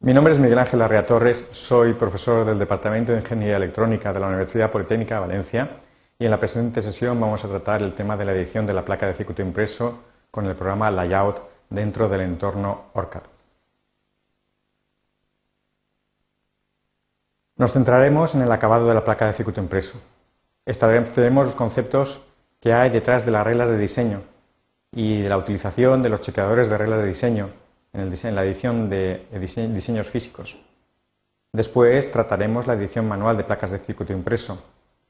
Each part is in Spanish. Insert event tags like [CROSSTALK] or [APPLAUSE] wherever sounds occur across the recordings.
Mi nombre es Miguel Ángel Arrea Torres, soy profesor del Departamento de Ingeniería Electrónica de la Universidad Politécnica de Valencia y en la presente sesión vamos a tratar el tema de la edición de la placa de circuito impreso con el programa Layout dentro del entorno ORCAD. Nos centraremos en el acabado de la placa de circuito impreso. Estableceremos los conceptos que hay detrás de las reglas de diseño y de la utilización de los chequeadores de reglas de diseño en, la edición de diseños físicos. Después trataremos la edición manual de placas de circuito impreso,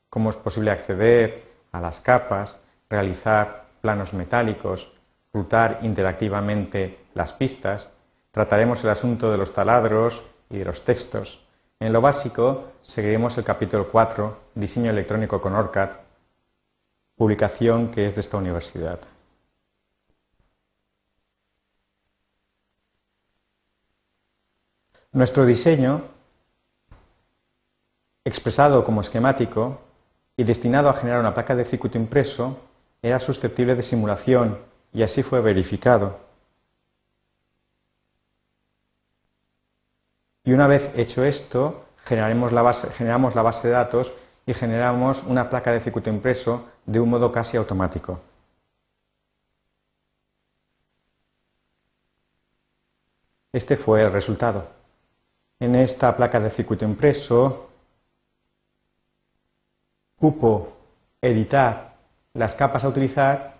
cómo es posible acceder a las capas, realizar planos metálicos, rutar interactivamente las pistas, trataremos el asunto de los taladros y de los textos. En lo básico, seguiremos el capítulo 4, Diseño electrónico con ORCAD, publicación que es de esta universidad. Nuestro diseño, expresado como esquemático y destinado a generar una placa de circuito impreso, era susceptible de simulación y así fue verificado. Y una vez hecho esto, generamos la base de datos y generamos una placa de circuito impreso de un modo casi automático. Este fue el resultado. En esta placa de circuito impreso, cupo editar las capas a utilizar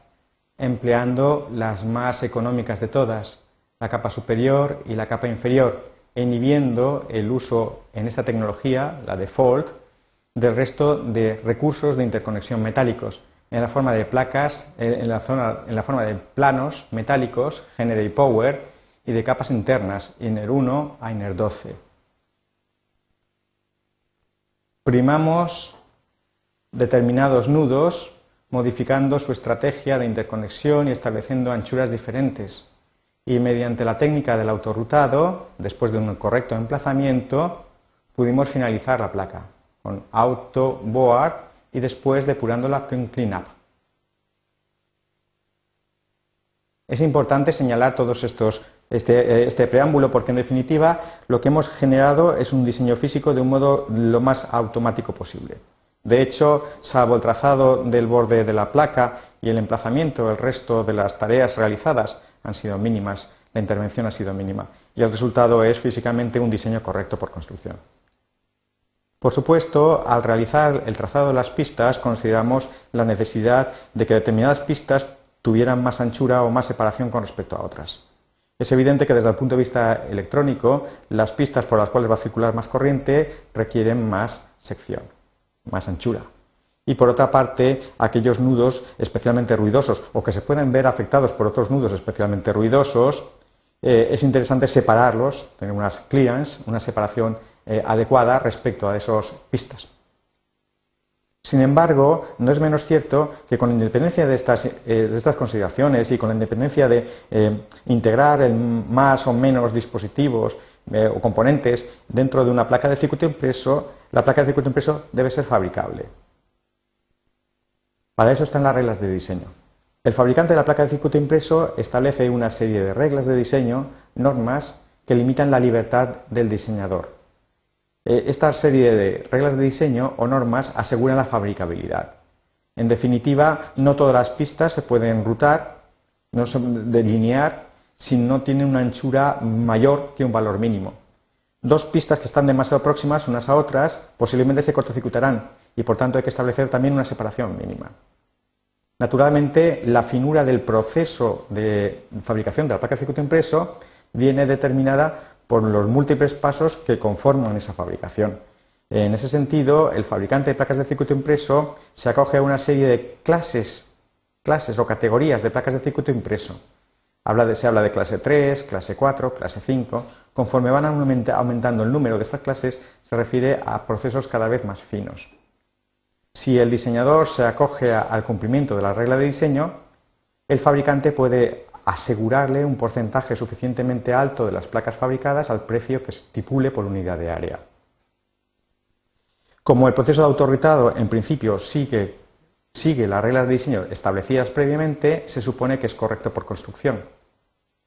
empleando las más económicas de todas, la capa superior y la capa inferior, inhibiendo el uso en esta tecnología, la default, del resto de recursos de interconexión metálicos, en la forma de placas, en la, en la forma de planos metálicos, Generate Power, y de capas internas, INER 1 a INER 12 primamos determinados nudos modificando su estrategia de interconexión y estableciendo anchuras diferentes. Y mediante la técnica del autorrutado, después de un correcto emplazamiento, pudimos finalizar la placa con auto board y después depurándola con cleanup. Es importante señalar todos estos este, este, preámbulo porque en definitiva lo que hemos generado es un diseño físico de un modo lo más automático posible. De hecho, salvo el trazado del borde de la placa y el emplazamiento, el resto de las tareas realizadas han sido mínimas, la intervención ha sido mínima y el resultado es físicamente un diseño correcto por construcción. Por supuesto, al realizar el trazado de las pistas consideramos la necesidad de que determinadas pistas tuvieran más anchura o más separación con respecto a otras. Es evidente que desde el punto de vista electrónico, las pistas por las cuales va a circular más corriente requieren más sección, más anchura. Y por otra parte, aquellos nudos especialmente ruidosos o que se pueden ver afectados por otros nudos especialmente ruidosos, eh, es interesante separarlos, tener unas clearance, una separación eh, adecuada respecto a esas pistas. Sin embargo, no es menos cierto que con independencia de estas, eh, consideraciones y con la independencia de eh, integrar más o menos dispositivos eh, o componentes dentro de una placa de circuito impreso, la placa de circuito impreso debe ser fabricable. Para eso están las reglas de diseño. El fabricante de la placa de circuito impreso establece una serie de reglas de diseño, normas, que limitan la libertad del diseñador. Eh, esta serie de reglas de diseño o normas aseguran la fabricabilidad. En definitiva, no todas las pistas se pueden rutar, no se delinear, si no tienen una anchura mayor que un valor mínimo. Dos pistas que están demasiado próximas unas a otras posiblemente se cortocircuitarán y por tanto hay que establecer también una separación mínima. Naturalmente, la finura del proceso de fabricación de la placa de circuito impreso viene determinada por los múltiples pasos que conforman esa fabricación. En ese sentido, el fabricante de placas de circuito impreso se acoge a una serie de clases, clases o categorías de placas de circuito impreso. se habla de clase 3, clase 4, clase 5. Conforme van aumentando el número de estas clases, se refiere a procesos cada vez más finos. Si el diseñador se acoge al cumplimiento de la regla de diseño, el fabricante puede asegurarle un porcentaje suficientemente alto de las placas fabricadas al precio que estipule por unidad de área. Como el proceso de autorritado en principio sigue, sigue las reglas de diseño establecidas previamente, se supone que es correcto por construcción.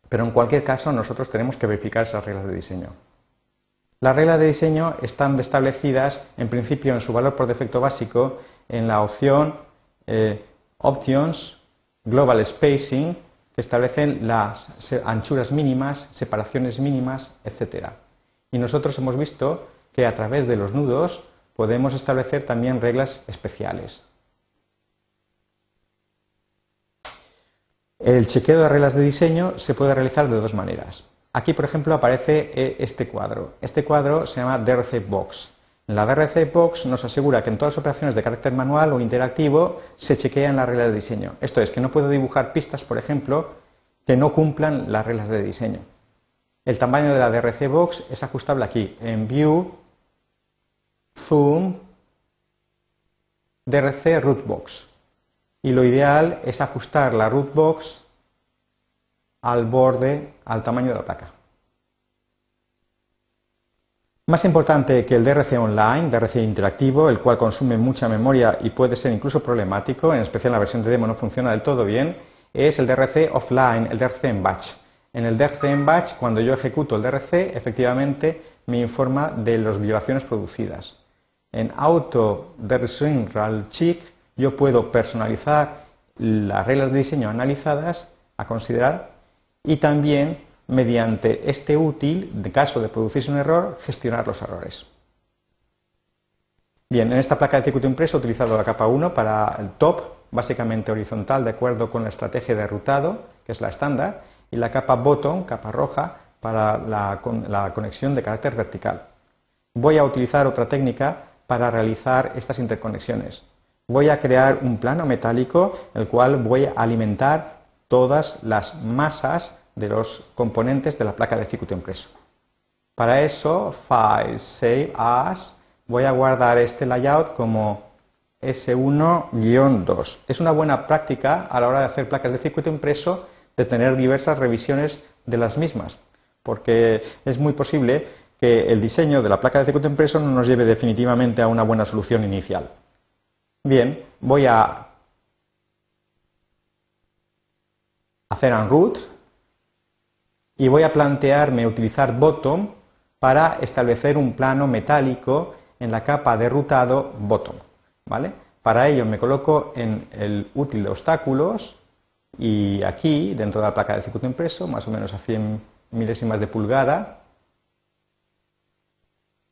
Pero en cualquier caso nosotros tenemos que verificar esas reglas de diseño. Las reglas de diseño están establecidas en principio en su valor por defecto básico en la opción eh, Options Global Spacing establecen las anchuras mínimas, separaciones mínimas, etc. Y nosotros hemos visto que a través de los nudos podemos establecer también reglas especiales. El chequeo de reglas de diseño se puede realizar de dos maneras. Aquí, por ejemplo, aparece eh, este cuadro. Este cuadro se llama DRC Box. La DRC Box nos asegura que en todas las operaciones de carácter manual o interactivo se chequean las reglas de diseño. Esto es, que no puedo dibujar pistas, por ejemplo, que no cumplan las reglas de diseño. El tamaño de la DRC Box es ajustable aquí, en View, Zoom, DRC Root Box. Y lo ideal es ajustar la Root Box al borde, al tamaño de la placa. Más importante que el DRC online, DRC interactivo, el cual consume mucha memoria y puede ser incluso problemático, en especial la versión de demo no funciona del todo bien, es el DRC offline, el DRC en batch. En el DRC en batch, cuando yo ejecuto el DRC, efectivamente me informa de las violaciones producidas. En auto DRC check yo puedo personalizar las reglas de diseño analizadas a considerar y también, mediante este útil, en caso de producirse un error, gestionar los errores. Bien, en esta placa de circuito impreso he utilizado la capa 1 para el top, básicamente horizontal, de acuerdo con la estrategia de rutado, que es la estándar, y la capa bottom, capa roja, para la, la conexión de carácter vertical. Voy a utilizar otra técnica para realizar estas interconexiones. Voy a crear un plano metálico, el cual voy a alimentar todas las masas de los componentes de la placa de circuito impreso. Para eso, File, Save As, voy a guardar este layout como S1-2. Es una buena práctica a la hora de hacer placas de circuito impreso de tener diversas revisiones de las mismas, porque es muy posible que el diseño de la placa de circuito impreso no nos lleve definitivamente a una buena solución inicial. Bien, voy a hacer unroot y voy a plantearme utilizar bottom para establecer un plano metálico en la capa de rutado bottom. ¿vale? Para ello me coloco en el útil de obstáculos y aquí, dentro de la placa de circuito impreso, más o menos a 100 milésimas de pulgada,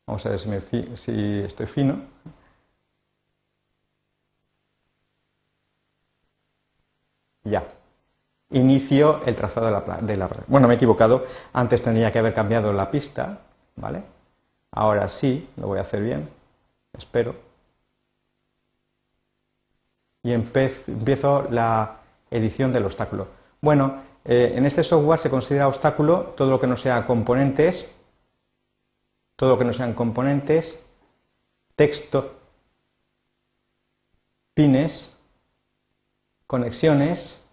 vamos a ver si, si estoy fino, ya inicio el trazado de la, de la Bueno, me he equivocado, antes tendría que haber cambiado la pista, ¿vale? Ahora sí, lo voy a hacer bien, espero. Y empiezo la edición del obstáculo. Bueno, eh, en este software se considera obstáculo todo lo que no sea componentes, todo lo que no sean componentes, texto, pines, conexiones,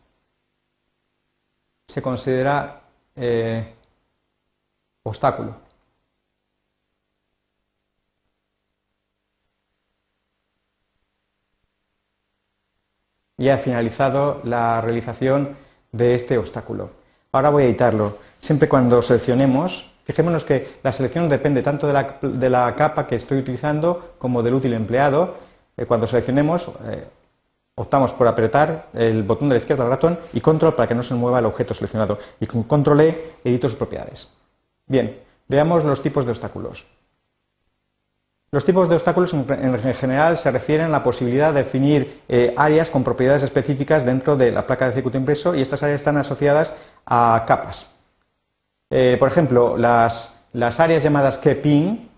se considera eh, obstáculo. Ya he finalizado la realización de este obstáculo. Ahora voy a editarlo. Siempre cuando seleccionemos, fijémonos que la selección depende tanto de la, capa que estoy utilizando como del útil empleado. Eh, cuando seleccionemos, eh, optamos por apretar el botón de la izquierda del ratón y control para que no se mueva el objeto seleccionado. Y con control E edito sus propiedades. Bien, veamos los tipos de obstáculos. Los tipos de obstáculos en general se refieren a la posibilidad de definir eh, áreas con propiedades específicas dentro de la placa de circuito impreso y estas áreas están asociadas a capas. Eh, por ejemplo, las, áreas llamadas kepin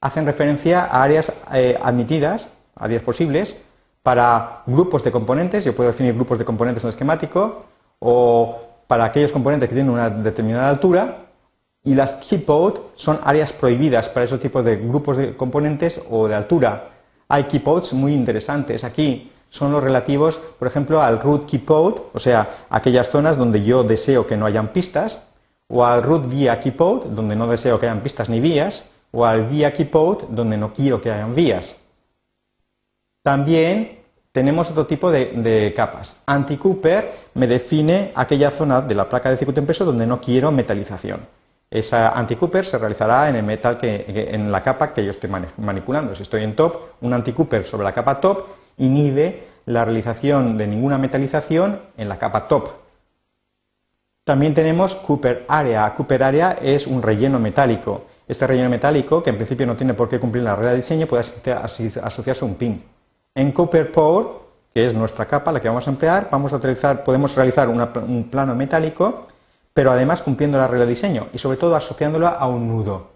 hacen referencia a áreas eh, admitidas, áreas posibles, para grupos de componentes, yo puedo definir grupos de componentes en el esquemático, o para aquellos componentes que tienen una determinada altura, y las keypods son áreas prohibidas para esos tipos de grupos de componentes o de altura. Hay keypods muy interesantes. Aquí son los relativos, por ejemplo, al root keypod, o sea, aquellas zonas donde yo deseo que no hayan pistas, o al root via keypod, donde no deseo que hayan pistas ni vías, o al via keypod, donde no quiero que hayan vías. También tenemos otro tipo de, capas. Anti-Cooper me define aquella zona de la placa de circuito impreso donde no quiero metalización. Esa anti-Cooper se realizará en el metal que, en la capa que yo estoy manipulando. Si estoy en top, un anti-Cooper sobre la capa top inhibe la realización de ninguna metalización en la capa top. También tenemos Cooper Area. Cooper Area es un relleno metálico. Este relleno metálico, que en principio no tiene por qué cumplir la regla de diseño, puede asociarse a un pin. En Cooper Power, que es nuestra capa, la que vamos a emplear, vamos a utilizar, podemos realizar un plano metálico pero además cumpliendo la regla de diseño y sobre todo asociándola a un nudo.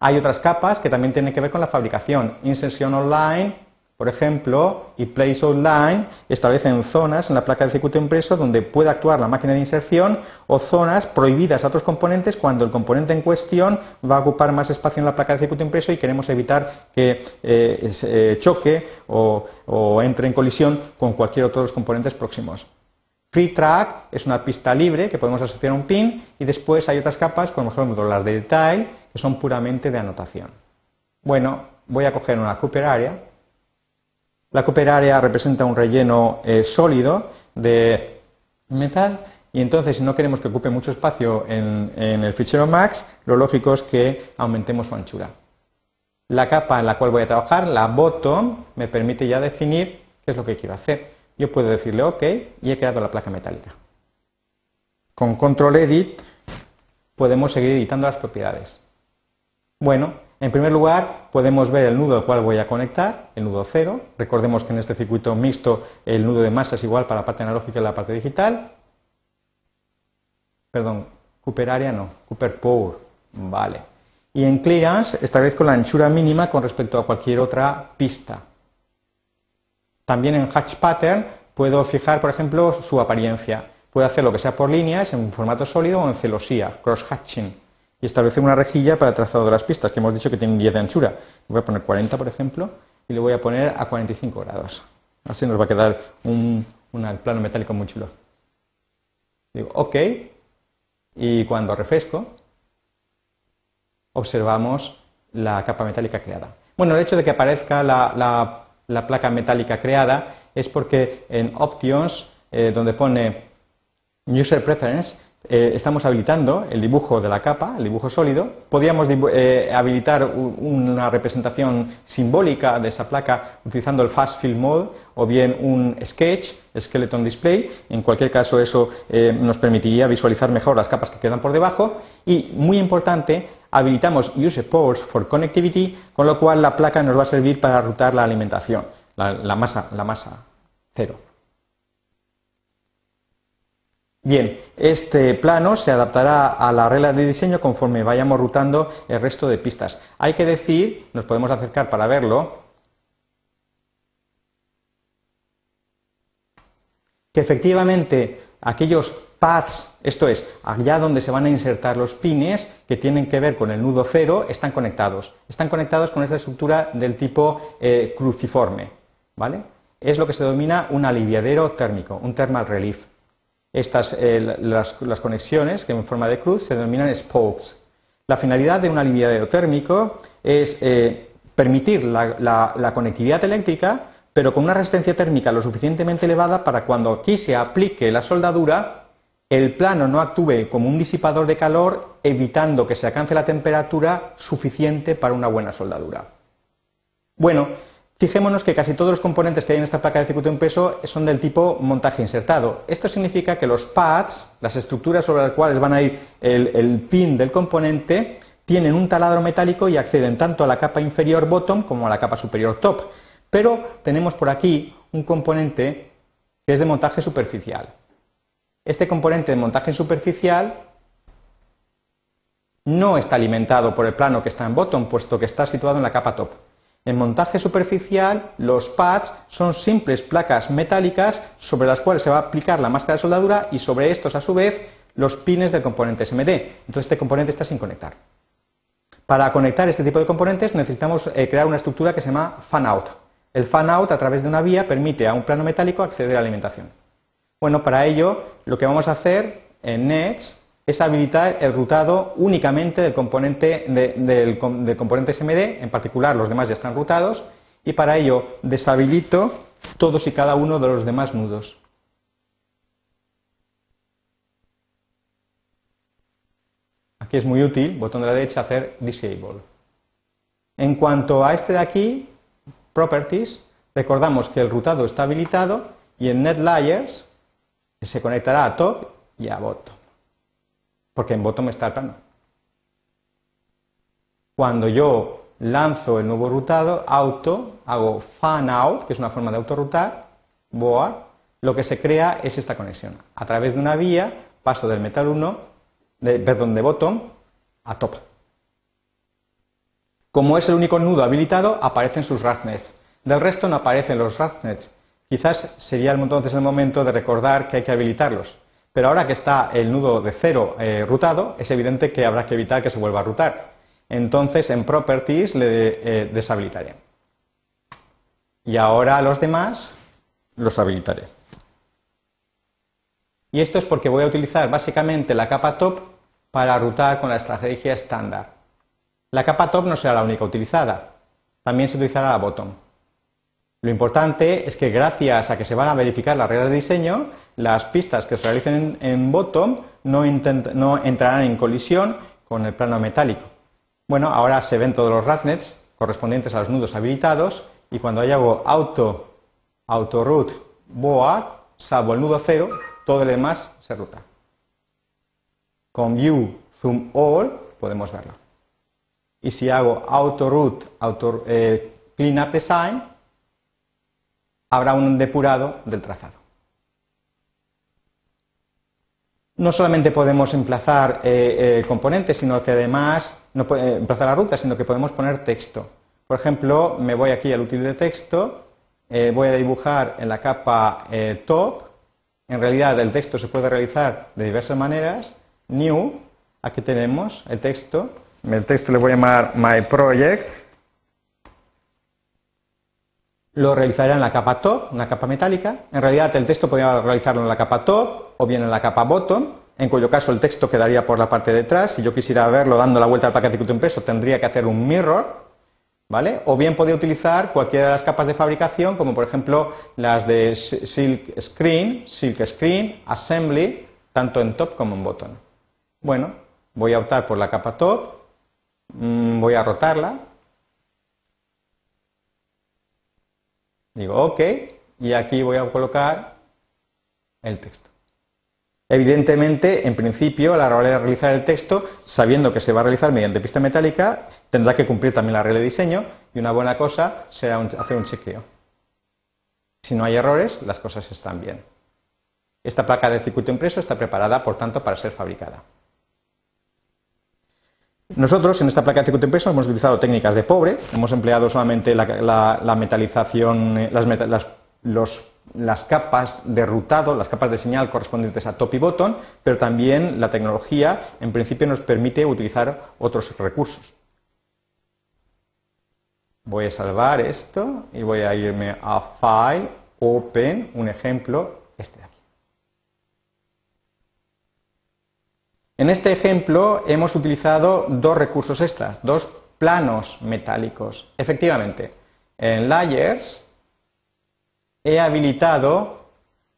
Hay otras capas que también tienen que ver con la fabricación. Inserción online, por ejemplo, y place online establecen zonas en la placa de circuito impreso donde puede actuar la máquina de inserción o zonas prohibidas a otros componentes cuando el componente en cuestión va a ocupar más espacio en la placa de circuito impreso y queremos evitar que eh, eh, choque o, o entre en colisión con cualquier otro de los componentes próximos. Free track es una pista libre que podemos asociar a un pin y después hay otras capas, como por ejemplo las de detail, que son puramente de anotación. Bueno, voy a coger una Cooper Area. La Cooper Area representa un relleno eh, sólido de metal y entonces si no queremos que ocupe mucho espacio en el fichero max, lo lógico es que aumentemos su anchura. La capa en la cual voy a trabajar, la bottom, me permite ya definir qué es lo que quiero hacer yo puedo decirle OK y he creado la placa metálica. Con Control Edit podemos seguir editando las propiedades. Bueno, en primer lugar podemos ver el nudo al cual voy a conectar, el nudo 0. Recordemos que en este circuito mixto el nudo de masa es igual para la parte analógica y la parte digital. Perdón, Cooper Area no, Cooper Power. Vale. Y en Clearance establezco la anchura mínima con respecto a cualquier otra pista. También en Hatch Pattern puedo fijar, por ejemplo, su apariencia. Puedo hacer lo que sea por líneas, en formato sólido o en celosía, cross-hatching. Y establecer una rejilla para el trazado de las pistas, que hemos dicho que tiene 10 de anchura. Voy a poner 40, por ejemplo, y le voy a poner a 45 grados. Así nos va a quedar un, plano metálico muy chulo. Digo, OK. Y cuando refresco, observamos la capa metálica creada. Bueno, el hecho de que aparezca la la placa metálica creada es porque en Options, eh, donde pone User Preference, eh, estamos habilitando el dibujo de la capa, el dibujo sólido. Podríamos eh, habilitar una representación simbólica de esa placa utilizando el Fast Fill Mode o bien un Sketch, Skeleton Display. En cualquier caso, eso nos permitiría visualizar mejor las capas que quedan por debajo. Y, muy importante, habilitamos Use Ports for Connectivity, con lo cual la placa nos va a servir para rutar la alimentación, la, masa, la masa cero. Bien, este plano se adaptará a la regla de diseño conforme vayamos rutando el resto de pistas. Hay que decir, nos podemos acercar para verlo, que efectivamente aquellos paths, esto es, allá donde se van a insertar los pines que tienen que ver con el nudo cero, están conectados. Están conectados con esta estructura del tipo eh, cruciforme, ¿vale? Es lo que se denomina un aliviadero térmico, un thermal relief. Estas, eh, las, conexiones, que en forma de cruz, se denominan spokes. La finalidad de un aliviadero térmico es eh, permitir la conectividad eléctrica pero con una resistencia térmica lo suficientemente elevada para cuando aquí se aplique la soldadura, el plano no actúe como un disipador de calor, evitando que se alcance la temperatura suficiente para una buena soldadura. Bueno, fijémonos que casi todos los componentes que hay en esta placa de circuito en peso son del tipo montaje insertado. Esto significa que los pads, las estructuras sobre las cuales van a ir el pin del componente, tienen un taladro metálico y acceden tanto a la capa inferior bottom como a la capa superior top. Pero tenemos por aquí un componente que es de montaje superficial. Este componente de montaje superficial no está alimentado por el plano que está en bottom, puesto que está situado en la capa top. En montaje superficial, los pads son simples placas metálicas sobre las cuales se va a aplicar la máscara de soldadura y sobre estos, a su vez, los pines del componente SMD. Entonces, este componente está sin conectar. Para conectar este tipo de componentes necesitamos eh, crear una estructura que se llama fan-out. El fan-out a través de una vía permite a un plano metálico acceder a la alimentación. Bueno, para ello lo que vamos a hacer en Nets es habilitar el rutado únicamente del componente, del, componente SMD, en particular los demás ya están rutados, y para ello deshabilito todos y cada uno de los demás nudos. Aquí es muy útil, botón de la derecha, hacer disable. En cuanto a este de aquí, properties, recordamos que el rutado está habilitado y en NetLayers se conectará a top y a bottom, porque en bottom está el plano. Cuando yo lanzo el nuevo rutado, auto, hago fan out, que es una forma de autorrutar, board, lo que se crea es esta conexión. A través de una vía paso del metal 1, de, perdón, de bottom a top. Como es el único nudo habilitado, aparecen sus ratnets. Del resto no aparecen los ratnets. Quizás sería entonces el momento de recordar que hay que habilitarlos. Pero ahora que está el nudo de cero eh, rutado, es evidente que habrá que evitar que se vuelva a rutar. Entonces en Properties le eh, deshabilitaré. Y ahora los demás los habilitaré. Y esto es porque voy a utilizar básicamente la capa top para rutar con la estrategia estándar. La capa top no será la única utilizada, también se utilizará la bottom. Lo importante es que gracias a que se van a verificar las reglas de diseño, las pistas que se realicen en, bottom no, entrarán en colisión con el plano metálico. Bueno, ahora se ven todos los ratnets correspondientes a los nudos habilitados y cuando yo hago auto, auto root, board, salvo el nudo cero, todo lo demás se ruta. Con view zoom all podemos verlo. Y si hago auto root, auto eh, clean up design, habrá un depurado del trazado. No solamente podemos emplazar eh, eh, componentes, sino que además no emplazar la ruta, sino que podemos poner texto. Por ejemplo, me voy aquí al útil de texto, voy a dibujar en la capa top en realidad el texto se puede realizar de diversas maneras. New, aquí tenemos el texto. El texto le voy a llamar My Project. Lo realizaré en la capa top, una capa metálica. En realidad el texto podría realizarlo en la capa top o bien en la capa bottom, en cuyo caso el texto quedaría por la parte de atrás. Si yo quisiera verlo dando la vuelta al paquete impreso, tendría que hacer un mirror o bien podría utilizar cualquiera de las capas de fabricación, como por ejemplo las de Silk Screen, Silk Screen, Assembly, tanto en top como en bottom. Bueno, voy a optar por la capa top, mm, voy a rotarla, digo OK, y aquí voy a colocar el texto. Evidentemente, en principio, a la hora de realizar el texto, sabiendo que se va a realizar mediante pista metálica, tendrá que cumplir también la regla de diseño y una buena cosa será hacer un chequeo. Si no hay errores, las cosas están bien. Esta placa de circuito impreso está preparada, por tanto, para ser fabricada. Nosotros en esta placa de circuito impreso hemos utilizado técnicas de pobre, hemos empleado solamente la, metalización, las, los las capas de rutado, las capas de señal correspondientes a top y bottom, pero también la tecnología en principio nos permite utilizar otros recursos. Voy a salvar esto y voy a irme a File, Open, un ejemplo, este de aquí. En este ejemplo hemos utilizado dos recursos extras, dos planos metálicos. Efectivamente, en Layers he habilitado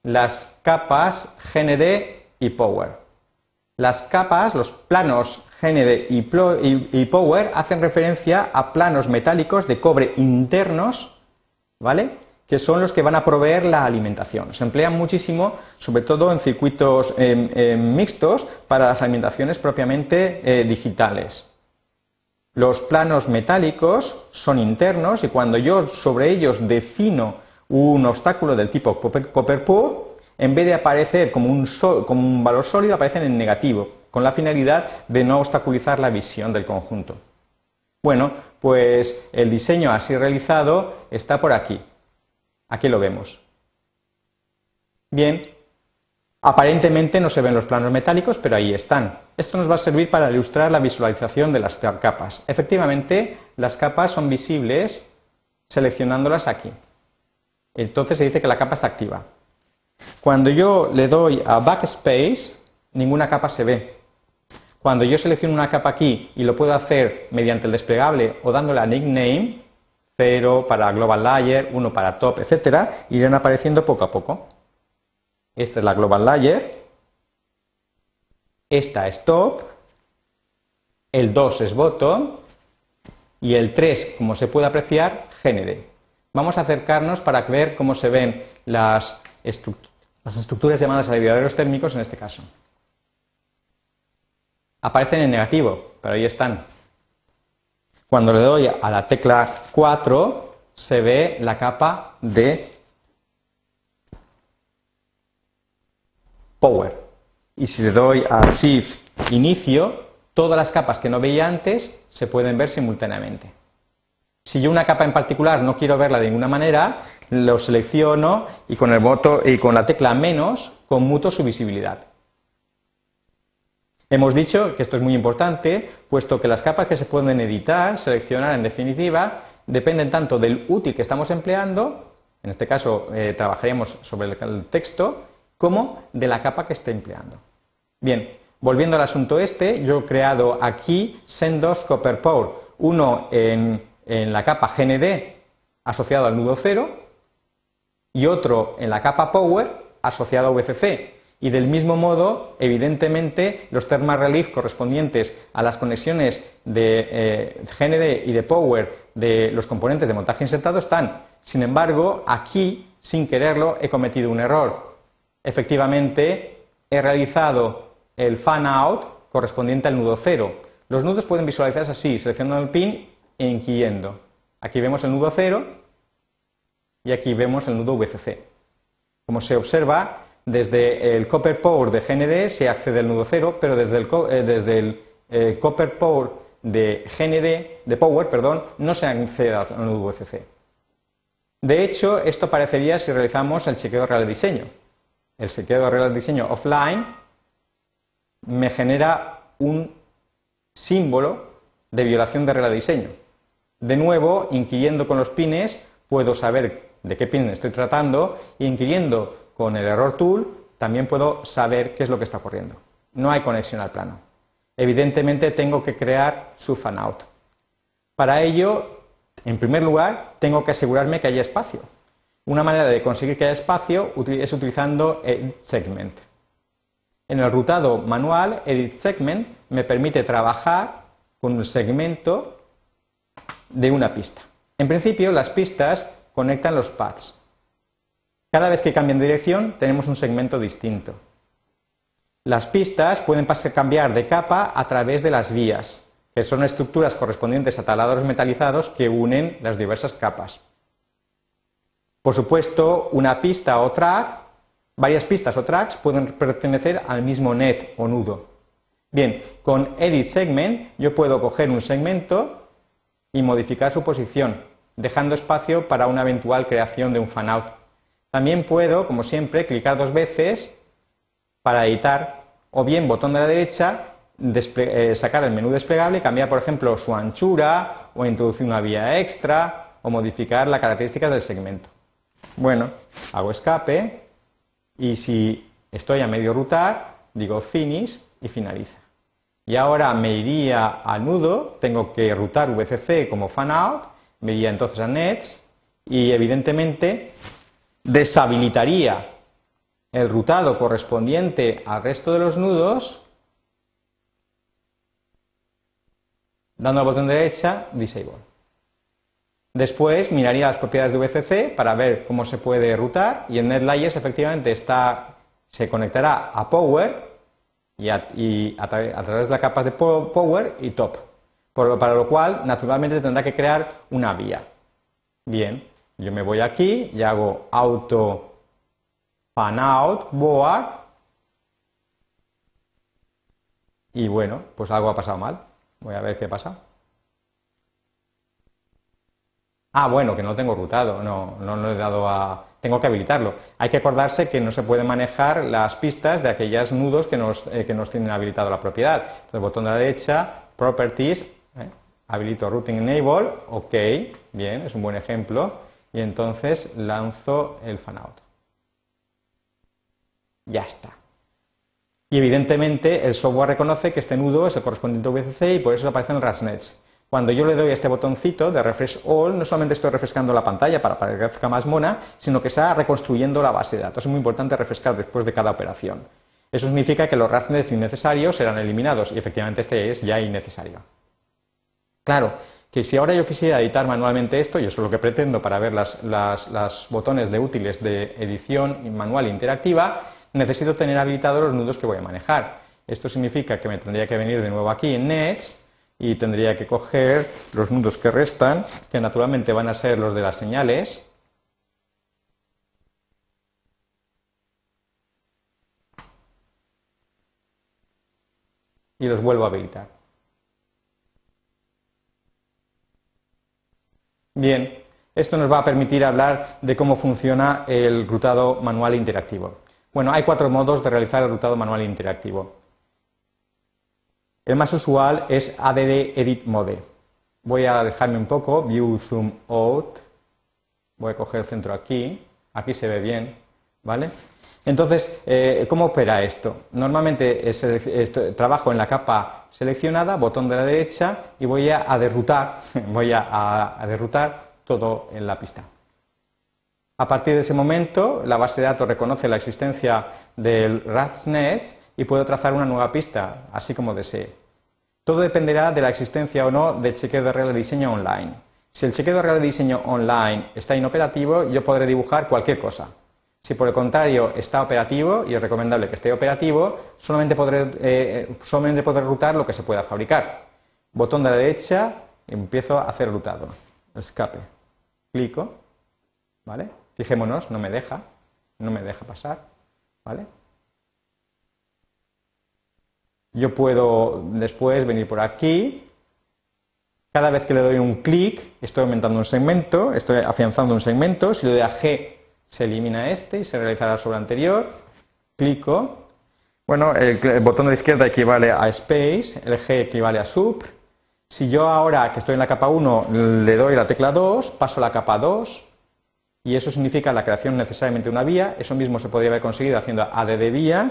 las capas GND y Power. Las capas, los planos GND y, Power hacen referencia a planos metálicos de cobre internos, ¿vale? Que son los que van a proveer la alimentación. Se emplean muchísimo, sobre todo en circuitos em, em, mixtos, para las alimentaciones propiamente eh, digitales. Los planos metálicos son internos y cuando yo sobre ellos defino un obstáculo del tipo copper poor, en vez de aparecer como un valor sólido, aparecen en negativo, con la finalidad de no obstaculizar la visión del conjunto. Bueno, pues el diseño así realizado está por aquí. Aquí lo vemos. Bien, aparentemente no se ven los planos metálicos, pero ahí están. Esto nos va a servir para ilustrar la visualización de las capas. Efectivamente, las capas son visibles seleccionándolas aquí entonces se dice que la capa está activa. Cuando yo le doy a Backspace, ninguna capa se ve. Cuando yo selecciono una capa aquí y lo puedo hacer mediante el desplegable o dándole a nickname, 0 para Global Layer, 1 para Top, etcétera, irán apareciendo poco a poco. Esta es la Global Layer, esta es Top el 2 es bottom y el 3, como se puede apreciar, GND. Vamos a acercarnos para ver cómo se ven las, las estructuras llamadas aliviadores térmicos en este caso. Aparecen en negativo, pero ahí están. Cuando le doy a la tecla 4, se ve la capa de Power. Y si le doy a Shift Inicio, todas las capas que no veía antes se pueden ver simultáneamente. Si yo una capa en particular no quiero verla de ninguna manera, lo selecciono y con, el y con la tecla menos conmuto su visibilidad. Hemos dicho que esto es muy importante, puesto que las capas que se pueden editar, seleccionar en definitiva, dependen tanto del útil que estamos empleando, en este caso eh, trabajaríamos sobre el texto, como de la capa que esté empleando. Bien, volviendo al asunto este, yo he creado aquí sendos copper power, uno en, en la capa GND asociado al nudo cero y otro en la capa power asociado a VCC. Y del mismo modo, evidentemente, los thermal relief correspondientes a las conexiones de eh, GND y de Power de los componentes de montaje insertado están. Sin embargo, aquí, sin quererlo, he cometido un error. Efectivamente, he realizado el fan out correspondiente al nudo cero. Los nudos pueden visualizarse así, seleccionando el pin e inquiriendo. Aquí vemos el nudo cero y aquí vemos el nudo VCC. Como se observa, desde el Copper Power de GND se accede al nudo cero, pero desde el, eh, eh, Copper Power de GND, de Power, perdón, no se accede al nudo VCC. De hecho, esto parecería si realizamos el chequeo real de diseño. El chequeo real de diseño offline me genera un símbolo de violación de regla de diseño. De nuevo, inquiriendo con los pines, puedo saber de qué pin estoy tratando y inquiriendo con el error tool también puedo saber qué es lo que está ocurriendo. No hay conexión al plano. Evidentemente tengo que crear su fan out. Para ello, en primer lugar, tengo que asegurarme que haya espacio. Una manera de conseguir que haya espacio es utilizando Edit Segment. En el rutado manual, Edit Segment me permite trabajar con un segmento de una pista. En principio, las pistas conectan los pads. Cada vez que cambian de dirección tenemos un segmento distinto. Las pistas pueden cambiar de capa a través de las vías, que son estructuras correspondientes a taladros metalizados que unen las diversas capas. Por supuesto, una pista o track, varias pistas o tracks pueden pertenecer al mismo net o nudo. Bien, con Edit Segment yo puedo coger un segmento y modificar su posición, dejando espacio para una eventual creación de un fanout también puedo, como siempre, clicar dos veces para editar o bien botón de la derecha, eh, sacar el menú desplegable, cambiar, por ejemplo, su anchura o introducir una vía extra o modificar las características del segmento. Bueno, hago escape y si estoy a medio rutar, digo finish y finaliza. Y ahora me iría al nudo, tengo que rutar VCC como fan out, me iría entonces a nets y evidentemente deshabilitaría el rutado correspondiente al resto de los nudos, dando al botón derecha Disable. Después miraría las propiedades de VCC para ver cómo se puede rutar y en NetLayers efectivamente está, se conectará a Power y a, través de la capa de Power y Top, para lo cual naturalmente tendrá que crear una vía. Bien, yo me voy aquí y hago auto fan out board y bueno, pues algo ha pasado mal. Voy a ver qué pasa. Ah, bueno, que no tengo rutado, no, no lo he dado a... Tengo que habilitarlo. Hay que acordarse que no se puede manejar las pistas de aquellos nudos que nos, eh, que nos tienen habilitado la propiedad. Entonces, botón de la derecha, Properties, eh, habilito Routing Enable, OK, bien, es un buen ejemplo y entonces lanzo el fanout. Ya está. Y evidentemente el software reconoce que este nudo es el correspondiente VCC y por eso aparecen rasnets. Cuando yo le doy a este botoncito de Refresh All, no solamente estoy refrescando la pantalla para que parezca más mona, sino que está reconstruyendo la base de datos. Es muy importante refrescar después de cada operación. Eso significa que los RASnets innecesarios serán eliminados y efectivamente este es ya innecesario. Claro, que si ahora yo quisiera editar manualmente esto, y eso es lo que pretendo para ver los botones de útiles de edición manual interactiva, necesito tener habilitados los nudos que voy a manejar. Esto significa que me tendría que venir de nuevo aquí en Nets y tendría que coger los nudos que restan, que naturalmente van a ser los de las señales, y los vuelvo a habilitar. Bien, esto nos va a permitir hablar de cómo funciona el rutado manual interactivo. Bueno, hay cuatro modos de realizar el rutado manual interactivo. El más usual es ADD Edit Mode. Voy a dejarme un poco, View Zoom Out. Voy a coger el centro aquí. Aquí se ve bien, ¿vale? Entonces, eh, ¿cómo opera esto? Normalmente trabajo en la capa seleccionada, botón de la derecha, y voy a, derrutar, [LAUGHS] voy a, derrutar todo en la pista. A partir de ese momento, la base de datos reconoce la existencia del RATSNet y puedo trazar una nueva pista, así como desee. Todo dependerá de la existencia o no del chequeo de regla de diseño online. Si el chequeo de regla de diseño online está inoperativo, yo podré dibujar cualquier cosa. Si por el contrario está operativo, y es recomendable que esté operativo, solamente podré, eh, solamente podré rutar lo que se pueda fabricar. Botón de la derecha, empiezo a hacer rutado. Escape. Clico. ¿Vale? Fijémonos, no me deja. No me deja pasar. ¿Vale? Yo puedo después venir por aquí. Cada vez que le doy un clic, estoy aumentando un segmento, estoy afianzando un segmento. Si le doy a G, se elimina este y se realizará sobre anterior. Clico. Bueno, el, botón de la izquierda equivale a space, el G equivale a sub. Si yo ahora que estoy en la capa 1 le doy la tecla 2, paso a la capa 2 y eso significa la creación necesariamente de una vía. Eso mismo se podría haber conseguido haciendo ADD vía,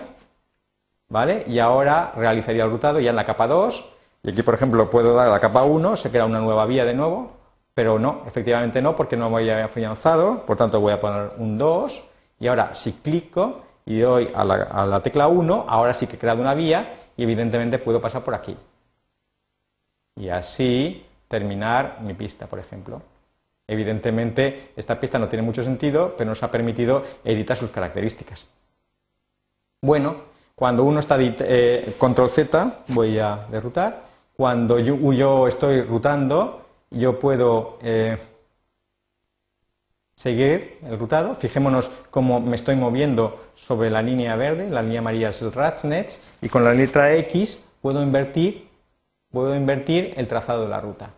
¿vale? Y ahora realizaría el rutado ya en la capa 2 y aquí, por ejemplo, puedo dar a la capa 1, se crea una nueva vía de nuevo, pero no, efectivamente no, porque no voy a afianzado, por tanto voy a poner un 2, y ahora si clico y doy a la, tecla 1, ahora sí que he creado una vía y evidentemente puedo pasar por aquí. Y así terminar mi pista, por ejemplo. Evidentemente, esta pista no tiene mucho sentido, pero nos ha permitido editar sus características. Bueno, cuando uno está eh, control Z, voy a derrutar. Cuando yo estoy rutando, yo puedo eh, seguir el rutado. Fijémonos cómo me estoy moviendo sobre la línea verde, la línea amarilla es el RATSNETS, y con la letra X puedo invertir, puedo invertir el trazado de la ruta.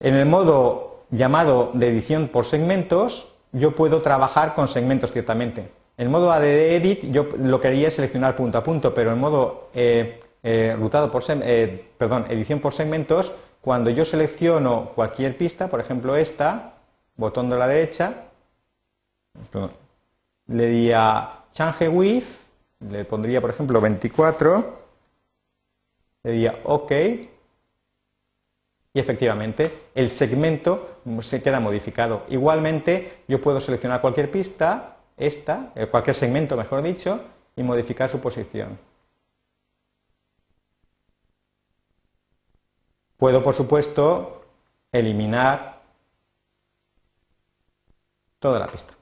En el modo llamado de edición por segmentos, yo puedo trabajar con segmentos ciertamente. En modo ADD Edit yo lo quería seleccionar punto a punto, pero en modo eh, eh, rutado por eh, perdón, edición por segmentos, cuando yo selecciono cualquier pista, por ejemplo esta, botón de la derecha, le diría change width, le pondría por ejemplo 24, le diría OK, y efectivamente el segmento se queda modificado. Igualmente yo puedo seleccionar cualquier pista, esta, eh, cualquier segmento mejor dicho, y modificar su posición. Puedo, por supuesto, eliminar toda la pista.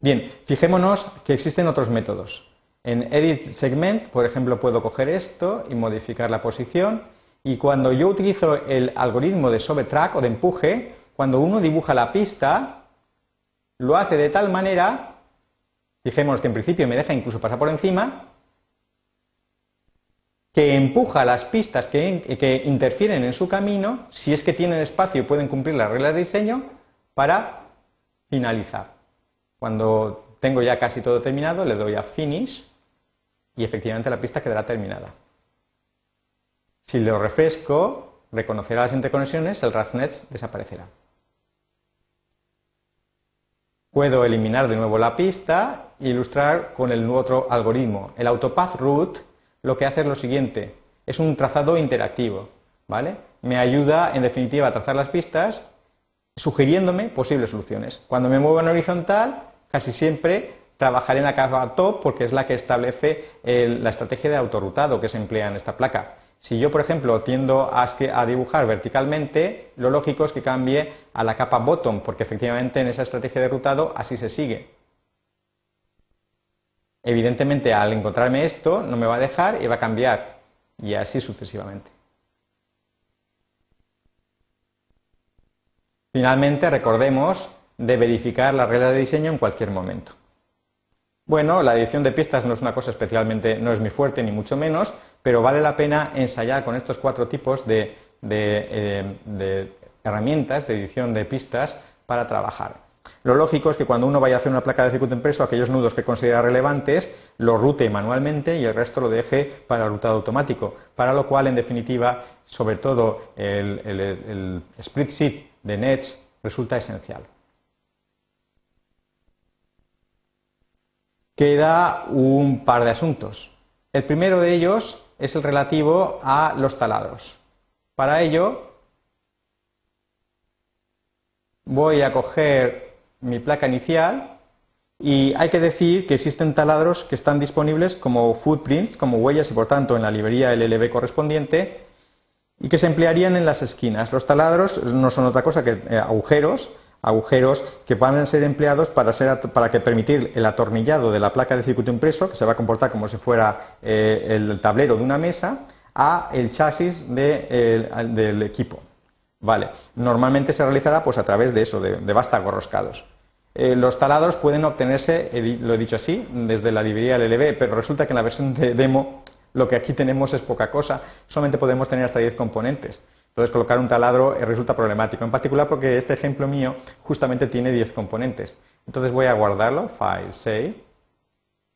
Bien, fijémonos que existen otros métodos. En Edit Segment, por ejemplo, puedo coger esto y modificar la posición. Y cuando yo utilizo el algoritmo de track o de empuje, cuando uno dibuja la pista, lo hace de tal manera, fijémonos que en principio me deja incluso pasar por encima, que empuja las pistas que, interfieren en su camino, si es que tienen espacio y pueden cumplir las reglas de diseño, para finalizar. Cuando tengo ya casi todo terminado, le doy a Finish y efectivamente la pista quedará terminada. Si lo refresco, reconocerá las interconexiones, el RASNet desaparecerá. Puedo eliminar de nuevo la pista e ilustrar con el otro algoritmo. El Autopath Route lo que hace es lo siguiente, es un trazado interactivo, ¿vale? Me ayuda, en definitiva, a trazar las pistas sugiriéndome posibles soluciones. Cuando me muevo en horizontal, casi siempre trabajaré en la capa top porque es la que establece la estrategia de autorrutado que se emplea en esta placa. Si yo, por ejemplo, tiendo a, dibujar verticalmente, lo lógico es que cambie a la capa bottom, porque efectivamente en esa estrategia de rutado así se sigue. Evidentemente, al encontrarme esto, no me va a dejar y va a cambiar, y así sucesivamente. Finalmente, recordemos de verificar la regla de diseño en cualquier momento. Bueno, la edición de pistas no es una cosa especialmente, no es mi fuerte ni mucho menos, pero vale la pena ensayar con estos cuatro tipos de, eh, herramientas de edición de pistas para trabajar. Lo lógico es que cuando uno vaya a hacer una placa de circuito impreso, aquellos nudos que considera relevantes los rute manualmente y el resto lo deje para el rutado automático, para lo cual, en definitiva, sobre todo el, el split sheet de Nets resulta esencial. queda un par de asuntos. El primero de ellos es el relativo a los taladros. Para ello voy a coger mi placa inicial y hay que decir que existen taladros que están disponibles como footprints, como huellas y por tanto en la librería LLB correspondiente y que se emplearían en las esquinas. Los taladros no son otra cosa que eh, agujeros agujeros que puedan ser empleados para, para que permitir el atornillado de la placa de circuito impreso, que se va a comportar como si fuera eh, el tablero de una mesa, a el chasis del equipo. Vale. Normalmente se realizará pues, a través de eso, de, vástagos roscados. Eh, los taladros pueden obtenerse, lo he dicho así, desde la librería LLB, pero resulta que en la versión de demo lo que aquí tenemos es poca cosa. Solamente podemos tener hasta 10 componentes. Entonces, colocar un taladro eh, resulta problemático, en particular porque este ejemplo mío justamente tiene 10 componentes. Entonces voy a guardarlo, File, Save,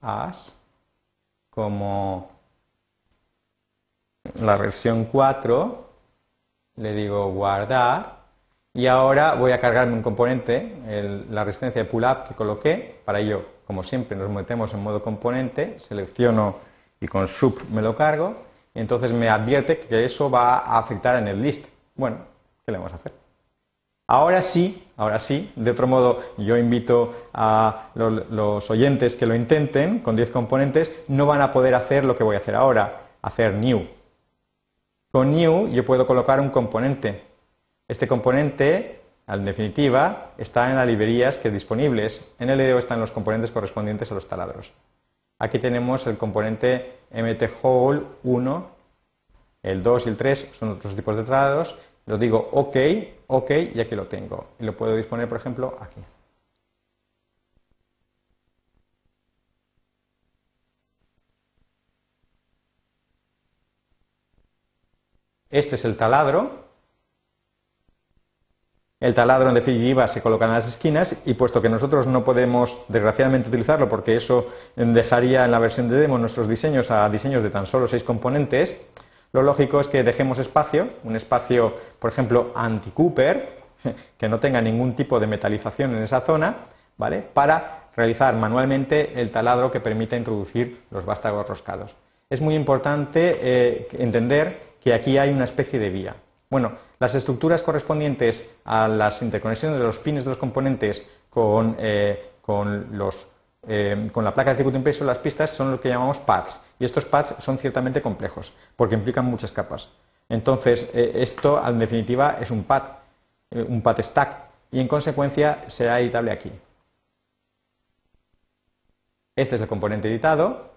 As, como la versión 4, le digo guardar, y ahora voy a cargarme un componente, la resistencia de pull-up que coloqué, para ello, como siempre, nos metemos en modo componente, selecciono y con sub me lo cargo, entonces me advierte que eso va a afectar en el list. Bueno, ¿qué le vamos a hacer? Ahora sí, ahora sí, de otro modo yo invito a los oyentes que lo intenten con 10 componentes, no van a poder hacer lo que voy a hacer ahora, hacer new. Con new yo puedo colocar un componente. Este componente, en definitiva, está en las librerías que disponibles. En el EDO están los componentes correspondientes a los taladros. Aquí tenemos el componente mthole 1, el 2 y el 3 son otros tipos de tratados. Lo digo OK, OK y aquí lo tengo. Y lo puedo disponer, por ejemplo, aquí. Este es el taladro el taladro, en definitiva, se coloca en las esquinas y puesto que nosotros no podemos, desgraciadamente, utilizarlo porque eso dejaría en la versión de demo nuestros diseños a diseños de tan solo seis componentes, lo lógico es que dejemos espacio, un espacio, por ejemplo, anti-Cooper, [LAUGHS] que no tenga ningún tipo de metalización en esa zona, ¿vale? Para realizar manualmente el taladro que permita introducir los vástagos roscados. Es muy importante eh, entender que aquí hay una especie de vía. Bueno, las estructuras correspondientes a las interconexiones de los pines de los componentes con, eh, eh, con, la placa de circuito impreso, las pistas, son lo que llamamos pads. Y estos pads son ciertamente complejos, porque implican muchas capas. Entonces, eh, esto, en definitiva, es un pad, un pad stack, y en consecuencia será editable aquí. Este es el componente editado.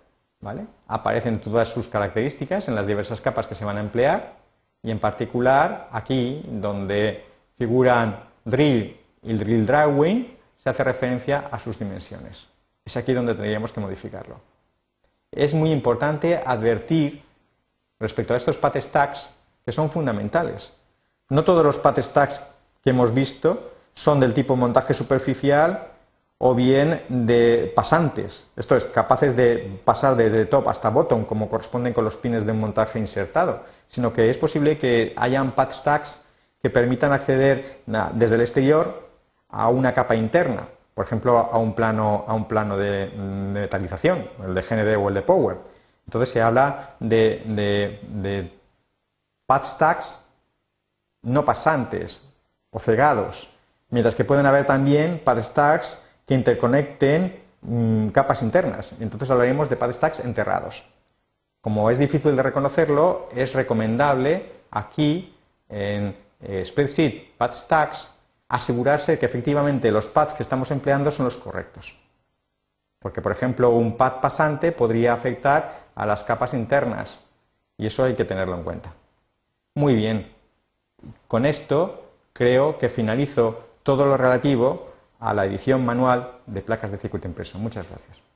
Aparecen todas sus características en las diversas capas que se van a emplear y en particular aquí donde figuran drill y drill drawing se hace referencia a sus dimensiones. Es aquí donde tendríamos que modificarlo. Es muy importante advertir respecto a estos path stacks que son fundamentales. No todos los path stacks que hemos visto son del tipo montaje superficial o bien de pasantes, esto es, capaces de pasar de, top hasta bottom, como corresponden con los pines de un montaje insertado, sino que es posible que hayan path stacks que permitan acceder desde el exterior a una capa interna, por ejemplo, a un plano, a un plano de, metalización, el de GND o el de Power. Entonces se habla de, de, path stacks no pasantes o cegados, Mientras que pueden haber también pad stacks que interconecten mm, capas internas. Entonces hablaremos de pad stacks enterrados. Como es difícil de reconocerlo, es recomendable aquí en eh, Spreadsheet Pad Stacks asegurarse que efectivamente los pads que estamos empleando son los correctos. Porque, por ejemplo, un pad pasante podría afectar a las capas internas y eso hay que tenerlo en cuenta. Muy bien. Con esto creo que finalizo todo lo relativo a la edición manual de placas de circuito impreso. Muchas gracias.